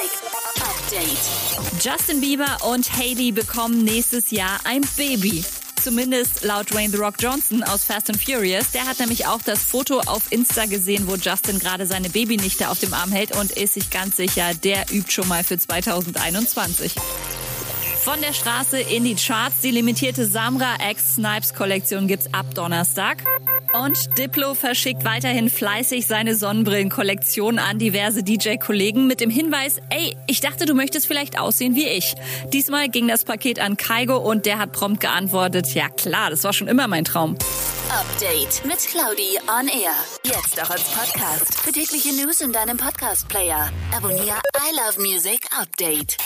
Update. Justin Bieber und Hailey bekommen nächstes Jahr ein Baby. Zumindest laut Dwayne The Rock Johnson aus Fast and Furious. Der hat nämlich auch das Foto auf Insta gesehen, wo Justin gerade seine Babynichte auf dem Arm hält und ist sich ganz sicher, der übt schon mal für 2021. Von der Straße in die Charts. Die limitierte Samra X Snipes Kollektion gibt's ab Donnerstag. Und Diplo verschickt weiterhin fleißig seine Sonnenbrillenkollektion an diverse DJ-Kollegen mit dem Hinweis, ey, ich dachte, du möchtest vielleicht aussehen wie ich. Diesmal ging das Paket an Kaigo und der hat prompt geantwortet, ja klar, das war schon immer mein Traum. Update mit Claudi on Air. Jetzt auch als Podcast. Für tägliche News in deinem Podcast-Player. Abonniere I Love Music Update.